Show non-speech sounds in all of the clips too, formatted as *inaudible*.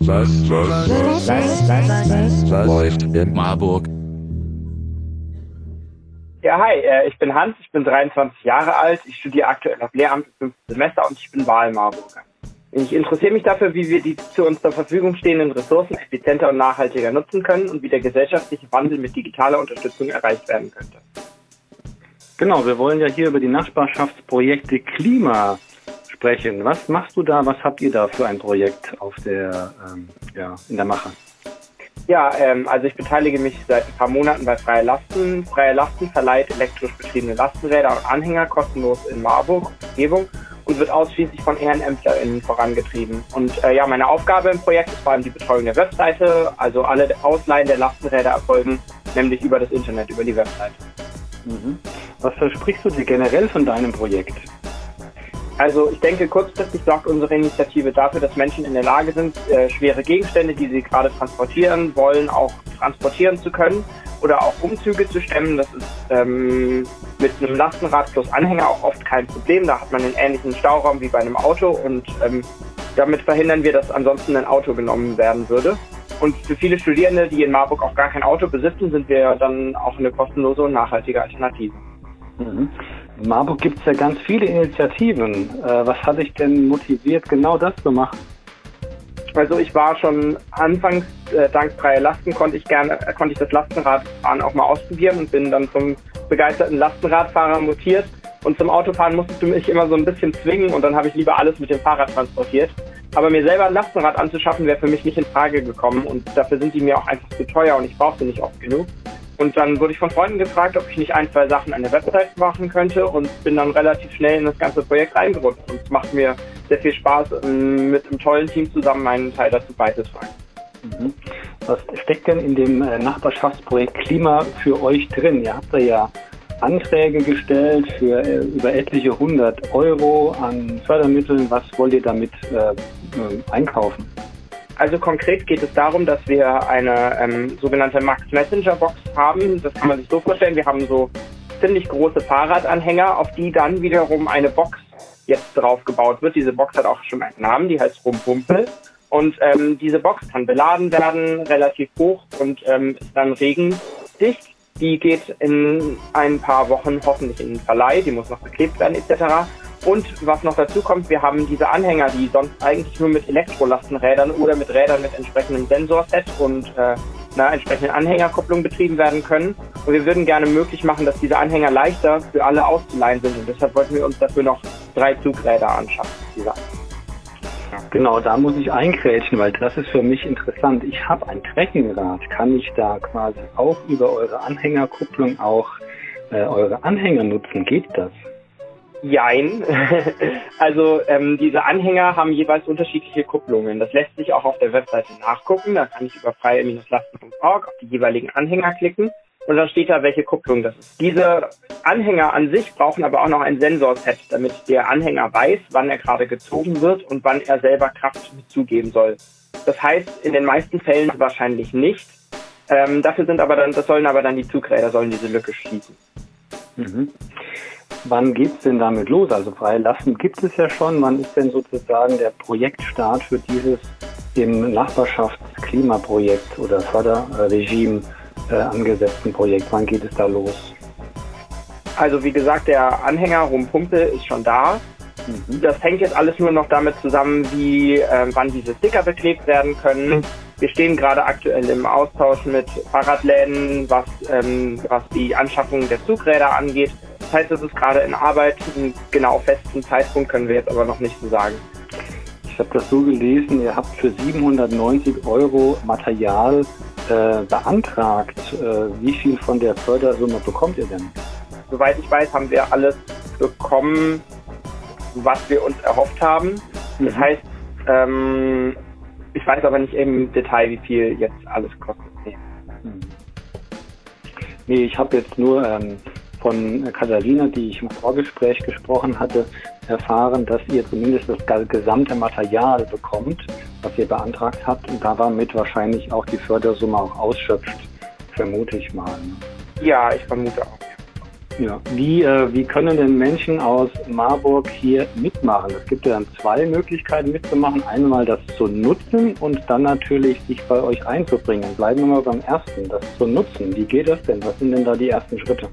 Was, was, was, was, was, was läuft in Marburg? Ja, hi, äh, ich bin Hans, ich bin 23 Jahre alt, ich studiere aktuell auf Lehramt im fünften Semester und ich bin Wahlmarburger. Ich interessiere mich dafür, wie wir die zu uns zur Verfügung stehenden Ressourcen effizienter und nachhaltiger nutzen können und wie der gesellschaftliche Wandel mit digitaler Unterstützung erreicht werden könnte. Genau, wir wollen ja hier über die Nachbarschaftsprojekte Klima sprechen. Was machst du da? Was habt ihr da für ein Projekt auf der, ähm, ja, in der Mache? Ja, ähm, also ich beteilige mich seit ein paar Monaten bei Freie Lasten. Freie Lasten verleiht elektrisch betriebene Lastenräder und Anhänger kostenlos in Marburg, Umgebung und wird ausschließlich von EhrenämtlerInnen vorangetrieben. Und äh, ja, meine Aufgabe im Projekt ist vor allem die Betreuung der Webseite. Also alle Ausleihen der Lastenräder erfolgen nämlich über das Internet, über die Webseite. Mhm. Was versprichst du dir generell von deinem Projekt? Also ich denke, kurzfristig sorgt unsere Initiative dafür, dass Menschen in der Lage sind, äh, schwere Gegenstände, die sie gerade transportieren wollen, auch transportieren zu können oder auch Umzüge zu stemmen. Das ist ähm, mit einem Lastenrad plus Anhänger auch oft kein Problem. Da hat man einen ähnlichen Stauraum wie bei einem Auto und ähm, damit verhindern wir, dass ansonsten ein Auto genommen werden würde. Und für viele Studierende, die in Marburg auch gar kein Auto besitzen, sind wir dann auch eine kostenlose und nachhaltige Alternative. Mhm. In Marburg gibt es ja ganz viele Initiativen. Äh, was hat dich denn motiviert, genau das zu machen? Also ich war schon anfangs, äh, dank freier Lasten konnte ich gerne, äh, konnte ich das Lastenradfahren auch mal ausprobieren und bin dann zum begeisterten Lastenradfahrer mutiert. Und zum Autofahren musstest du mich immer so ein bisschen zwingen und dann habe ich lieber alles mit dem Fahrrad transportiert. Aber mir selber ein Lastenrad anzuschaffen, wäre für mich nicht in Frage gekommen und dafür sind die mir auch einfach zu teuer und ich brauche sie nicht oft genug. Und dann wurde ich von Freunden gefragt, ob ich nicht ein, zwei Sachen an der Website machen könnte und bin dann relativ schnell in das ganze Projekt reingerutscht. Und es macht mir sehr viel Spaß, ähm, mit einem tollen Team zusammen meinen Teil dazu beizutragen. Mhm. Was steckt denn in dem äh, Nachbarschaftsprojekt Klima für euch drin? Ihr habt da ja Anträge gestellt für äh, über etliche hundert Euro an Fördermitteln. Was wollt ihr damit äh, einkaufen? Also konkret geht es darum, dass wir eine ähm, sogenannte Max Messenger Box haben. Das kann man sich so vorstellen. Wir haben so ziemlich große Fahrradanhänger, auf die dann wiederum eine Box jetzt drauf gebaut wird. Diese Box hat auch schon einen Namen, die heißt Rumpumpel. Und ähm, diese Box kann beladen werden, relativ hoch und ähm, ist dann regendicht. Die geht in ein paar Wochen hoffentlich in den Verleih, die muss noch beklebt werden etc. Und was noch dazu kommt, wir haben diese Anhänger, die sonst eigentlich nur mit Elektrolastenrädern oder mit Rädern mit entsprechendem Sensorset und äh, einer entsprechenden Anhängerkupplung betrieben werden können. Und wir würden gerne möglich machen, dass diese Anhänger leichter für alle auszuleihen sind. Und deshalb wollten wir uns dafür noch drei Zugräder anschaffen. Dieser. Genau, da muss ich eingrätschen, weil das ist für mich interessant. Ich habe ein Trekkingrad. Kann ich da quasi auch über eure Anhängerkupplung auch äh, eure Anhänger nutzen? Geht das? Jein. *laughs* also ähm, diese Anhänger haben jeweils unterschiedliche Kupplungen. Das lässt sich auch auf der Webseite nachgucken. Da kann ich über freie-lasten.org auf die jeweiligen Anhänger klicken und dann steht da, welche Kupplung das ist. Diese Anhänger an sich brauchen aber auch noch ein Sensorset, damit der Anhänger weiß, wann er gerade gezogen wird und wann er selber Kraft zugeben soll. Das heißt, in den meisten Fällen wahrscheinlich nicht. Ähm, dafür sind aber dann, das sollen aber dann die Zugräder sollen diese Lücke schließen. Mhm. Wann geht's denn damit los? Also freie Lasten gibt es ja schon. Wann ist denn sozusagen der Projektstart für dieses im Nachbarschaftsklimaprojekt oder Förderregime äh, angesetzten Projekt? Wann geht es da los? Also wie gesagt, der Anhänger Rumpumpe ist schon da. Mhm. Das hängt jetzt alles nur noch damit zusammen, wie äh, wann diese Sticker beklebt werden können. Mhm. Wir stehen gerade aktuell im Austausch mit Fahrradläden, was, ähm, was die Anschaffung der Zugräder angeht. Das heißt, es ist gerade in Arbeit. Einen genau festen Zeitpunkt können wir jetzt aber noch nicht so sagen. Ich habe das so gelesen, ihr habt für 790 Euro Material äh, beantragt. Äh, wie viel von der Fördersumme bekommt ihr denn? Soweit ich weiß, haben wir alles bekommen, was wir uns erhofft haben. Das mhm. heißt, ähm, ich weiß aber nicht im Detail, wie viel jetzt alles kostet. Nee, hm. nee ich habe jetzt nur ähm, von Katharina, die ich im Vorgespräch gesprochen hatte, erfahren, dass ihr zumindest das gesamte Material bekommt, was ihr beantragt habt und damit wahrscheinlich auch die Fördersumme auch ausschöpft, vermute ich mal. Ne? Ja, ich vermute auch. Ja. Wie, äh, wie können denn Menschen aus Marburg hier mitmachen? Es gibt ja dann zwei Möglichkeiten mitzumachen. Einmal das zu nutzen und dann natürlich sich bei euch einzubringen. Bleiben wir mal beim ersten, das zu nutzen. Wie geht das denn? Was sind denn da die ersten Schritte?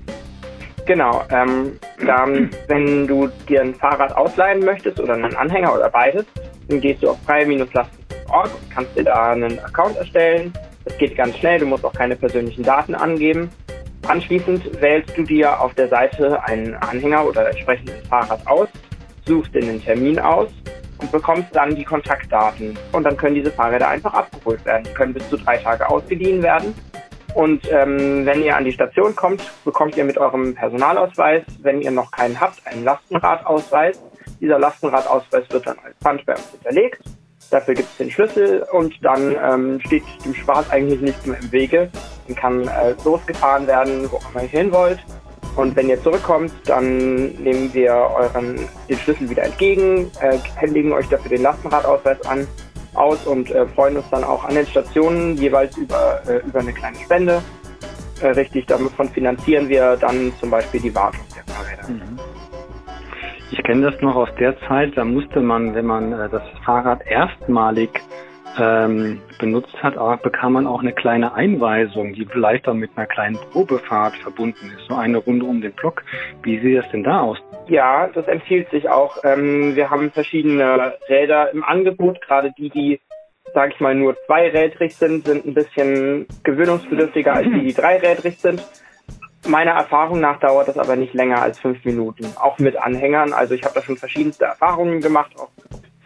Genau, ähm, dann, wenn du dir ein Fahrrad ausleihen möchtest oder einen Anhänger oder beides, dann gehst du auf freie-lasten.org und kannst dir da einen Account erstellen. Das geht ganz schnell, du musst auch keine persönlichen Daten angeben. Anschließend wählst du dir auf der Seite einen Anhänger oder entsprechendes Fahrrad aus, suchst dir einen Termin aus und bekommst dann die Kontaktdaten. Und dann können diese Fahrräder einfach abgeholt werden. Die können bis zu drei Tage ausgeliehen werden. Und ähm, wenn ihr an die Station kommt, bekommt ihr mit eurem Personalausweis, wenn ihr noch keinen habt, einen Lastenradausweis. Dieser Lastenradausweis wird dann als Pfand bei uns hinterlegt. Dafür gibt es den Schlüssel und dann ähm, steht dem Spaß eigentlich nichts mehr im Wege. Dann kann äh, losgefahren werden, wo immer ihr hin wollt. Und wenn ihr zurückkommt, dann nehmen wir euren den Schlüssel wieder entgegen, äh, händigen euch dafür den Lastenradausweis an aus und äh, freuen uns dann auch an den Stationen jeweils über, äh, über eine kleine Spende. Äh, richtig, davon finanzieren wir dann zum Beispiel die Wartung der Fahrräder. Mhm. Ich kenne das noch aus der Zeit, da musste man, wenn man äh, das Fahrrad erstmalig ähm, benutzt hat, bekam man auch eine kleine Einweisung, die vielleicht auch mit einer kleinen Probefahrt verbunden ist, so eine Runde um den Block. Wie sieht das denn da aus? Ja, das empfiehlt sich auch. Ähm, wir haben verschiedene Räder im Angebot, gerade die, die, sage ich mal, nur zweirädrig sind, sind ein bisschen gewöhnungsbedürftiger als die, die dreirädrig sind. Meiner Erfahrung nach dauert das aber nicht länger als fünf Minuten, auch mit Anhängern. Also ich habe da schon verschiedenste Erfahrungen gemacht, auch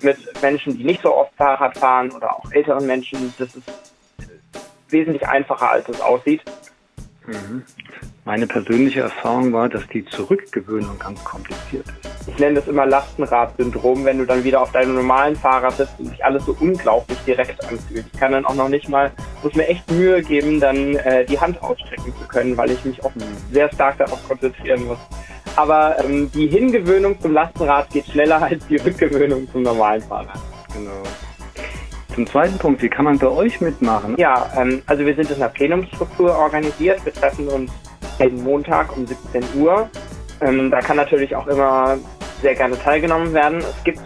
mit Menschen, die nicht so oft Fahrrad fahren oder auch älteren Menschen. Das ist wesentlich einfacher, als es aussieht. Mhm. Meine persönliche Erfahrung war, dass die Zurückgewöhnung ganz kompliziert ist. Ich nenne das immer Lastenrad-Syndrom, wenn du dann wieder auf deinem normalen Fahrrad sitzt und sich alles so unglaublich direkt anfühlt. Ich kann dann auch noch nicht mal, muss mir echt Mühe geben, dann äh, die Hand ausstrecken zu können, weil ich mich auch sehr stark darauf konzentrieren muss. Aber ähm, die Hingewöhnung zum Lastenrad geht schneller *laughs* als die Rückgewöhnung zum normalen Fahrrad. Genau. Zum zweiten Punkt, wie kann man bei euch mitmachen? Ja, ähm, also wir sind in einer Plenumsstruktur organisiert. Wir treffen uns jeden Montag um 17 Uhr. Ähm, da kann natürlich auch immer sehr gerne teilgenommen werden. Es gibt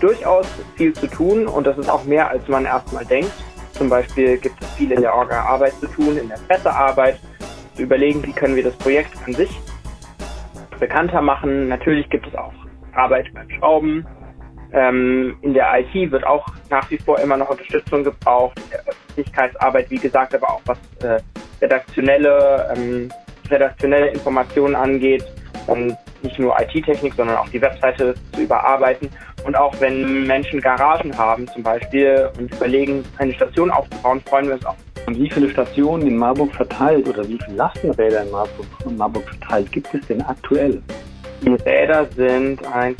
durchaus viel zu tun und das ist auch mehr, als man erstmal denkt. Zum Beispiel gibt es viel in der Orga-Arbeit zu tun, in der Pressearbeit, zu überlegen, wie können wir das Projekt an sich bekannter machen. Natürlich gibt es auch Arbeit beim Schrauben. Ähm, in der IT wird auch nach wie vor immer noch Unterstützung gebraucht. In der Öffentlichkeitsarbeit, wie gesagt, aber auch was äh, redaktionelle, ähm, redaktionelle Informationen angeht. Und nicht nur IT-Technik, sondern auch die Webseite zu überarbeiten. Und auch wenn Menschen Garagen haben zum Beispiel und überlegen, eine Station aufzubauen, freuen wir uns auch. Und wie viele Stationen in Marburg verteilt oder wie viele Lastenräder in Marburg, in Marburg verteilt gibt es denn aktuell? Die Räder sind eins,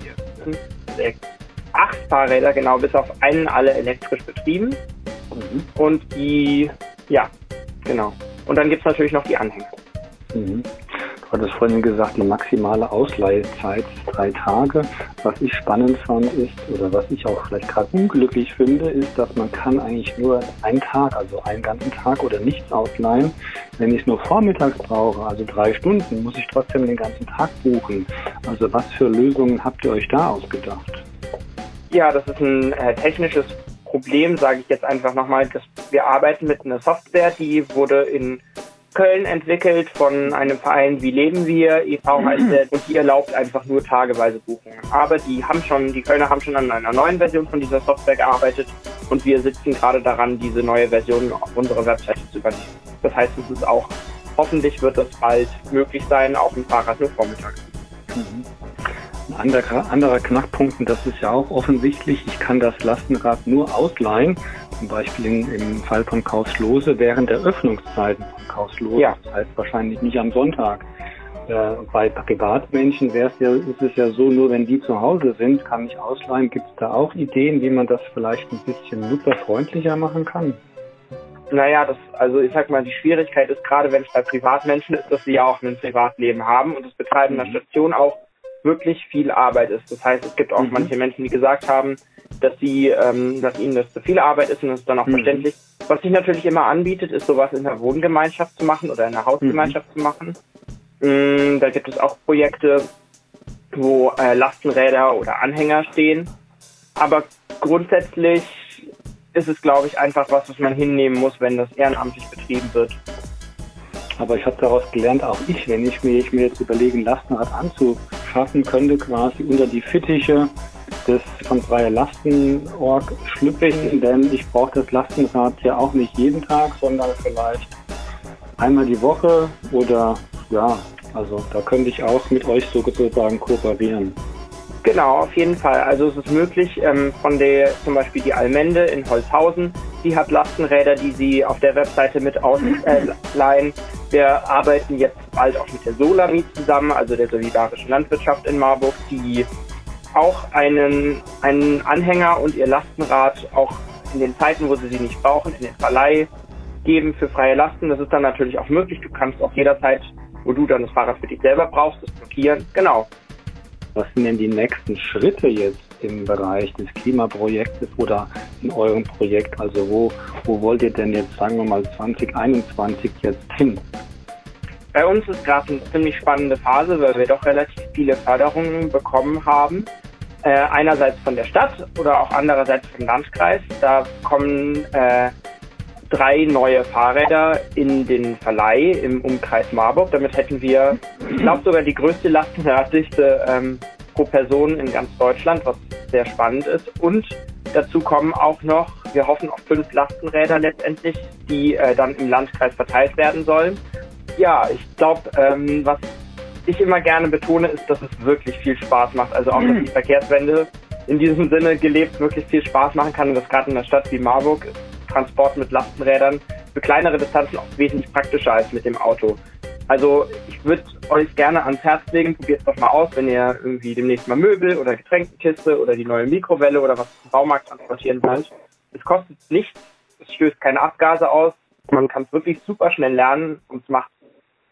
vier, fünf, sechs, acht Fahrräder, genau, bis auf einen alle elektrisch betrieben. Mhm. Und die, ja, genau. Und dann gibt es natürlich noch die Anhänger. Mhm hattest vorhin gesagt, die maximale Ausleihzeit drei Tage. Was ich spannend fand ist, oder was ich auch vielleicht gerade unglücklich finde, ist, dass man kann eigentlich nur einen Tag, also einen ganzen Tag oder nichts ausleihen. Wenn ich nur vormittags brauche, also drei Stunden, muss ich trotzdem den ganzen Tag buchen. Also was für Lösungen habt ihr euch da ausgedacht? Ja, das ist ein äh, technisches Problem, sage ich jetzt einfach nochmal. Wir arbeiten mit einer Software, die wurde in Köln entwickelt von einem Verein Wie leben wir, e.V. heißt der, und die erlaubt einfach nur tageweise Buchungen. Aber die haben schon, die Kölner haben schon an einer neuen Version von dieser Software gearbeitet und wir sitzen gerade daran, diese neue Version auf unsere Webseite zu übernehmen. Das heißt, es ist auch, hoffentlich wird es bald möglich sein, auch ein Fahrrad nur vormittags. Mhm. Ein anderer, Knackpunkt, und das ist ja auch offensichtlich, ich kann das Lastenrad nur ausleihen, zum Beispiel in, im Fall von Kauslose während der Öffnungszeiten von Kauslose. Ja. Das heißt wahrscheinlich nicht am Sonntag. Äh, bei Privatmenschen wäre es ja, ist es ja so, nur wenn die zu Hause sind, kann ich ausleihen. Gibt es da auch Ideen, wie man das vielleicht ein bisschen nutzerfreundlicher machen kann? Naja, das, also ich sag mal, die Schwierigkeit ist gerade, wenn es bei Privatmenschen ist, dass sie ja auch ein Privatleben haben und das Betreiben der mhm. Station auch wirklich viel Arbeit ist. Das heißt, es gibt auch mhm. manche Menschen, die gesagt haben, dass sie, ähm, dass ihnen das zu viel Arbeit ist und das ist dann auch mhm. verständlich. Was sich natürlich immer anbietet, ist sowas in der Wohngemeinschaft zu machen oder in der Hausgemeinschaft mhm. zu machen. Mm, da gibt es auch Projekte, wo äh, Lastenräder oder Anhänger stehen. Aber grundsätzlich ist es, glaube ich, einfach was, was man hinnehmen muss, wenn das ehrenamtlich betrieben wird. Aber ich habe daraus gelernt, auch ich, wenn ich mir, ich mir jetzt überlege, ein Lastenrad anzuschaffen, könnte quasi unter die Fittiche des von Freie Lastenorg schlüpfen, denn ich brauche das Lastenrad ja auch nicht jeden Tag, sondern vielleicht einmal die Woche oder ja, also da könnte ich auch mit euch sozusagen kooperieren. Genau, auf jeden Fall. Also es ist möglich, ähm, von der zum Beispiel die Almende in Holzhausen, die hat Lastenräder, die sie auf der Webseite mit ausleihen. Wir arbeiten jetzt bald auch mit der Solami zusammen, also der solidarischen Landwirtschaft in Marburg, die auch einen, einen Anhänger und ihr Lastenrad auch in den Zeiten, wo sie sie nicht brauchen, in den Verleih geben für freie Lasten. Das ist dann natürlich auch möglich. Du kannst auch jederzeit, wo du dann das Fahrrad für dich selber brauchst, das blockieren. Genau. Was sind denn die nächsten Schritte jetzt im Bereich des Klimaprojektes oder in eurem Projekt? Also wo, wo wollt ihr denn jetzt, sagen wir mal, 2021 jetzt hin? Bei uns ist gerade eine ziemlich spannende Phase, weil wir doch relativ viele Förderungen bekommen haben. Äh, einerseits von der Stadt oder auch andererseits vom Landkreis. Da kommen äh, drei neue Fahrräder in den Verleih im Umkreis Marburg. Damit hätten wir, ich glaube, sogar die größte Lastenraddichte ähm, pro Person in ganz Deutschland, was sehr spannend ist. Und dazu kommen auch noch, wir hoffen auf fünf Lastenräder letztendlich, die äh, dann im Landkreis verteilt werden sollen. Ja, ich glaube, ähm, was ich immer gerne betone, ist, dass es wirklich viel Spaß macht. Also auch, dass die Verkehrswende in diesem Sinne gelebt wirklich viel Spaß machen kann und das gerade in einer Stadt wie Marburg Transport mit Lastenrädern für kleinere Distanzen auch wesentlich praktischer als mit dem Auto. Also ich würde euch gerne ans Herz legen, probiert es doch mal aus, wenn ihr irgendwie demnächst mal Möbel oder Getränkenkiste oder die neue Mikrowelle oder was im Baumarkt transportieren wollt. Es kostet nichts, es stößt keine Abgase aus, man kann es wirklich super schnell lernen und es macht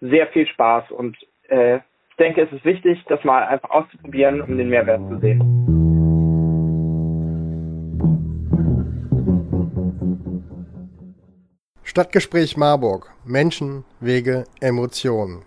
sehr viel Spaß und äh, ich denke, es ist wichtig, das mal einfach auszuprobieren, um den Mehrwert zu sehen. Stadtgespräch Marburg. Menschen, Wege, Emotionen.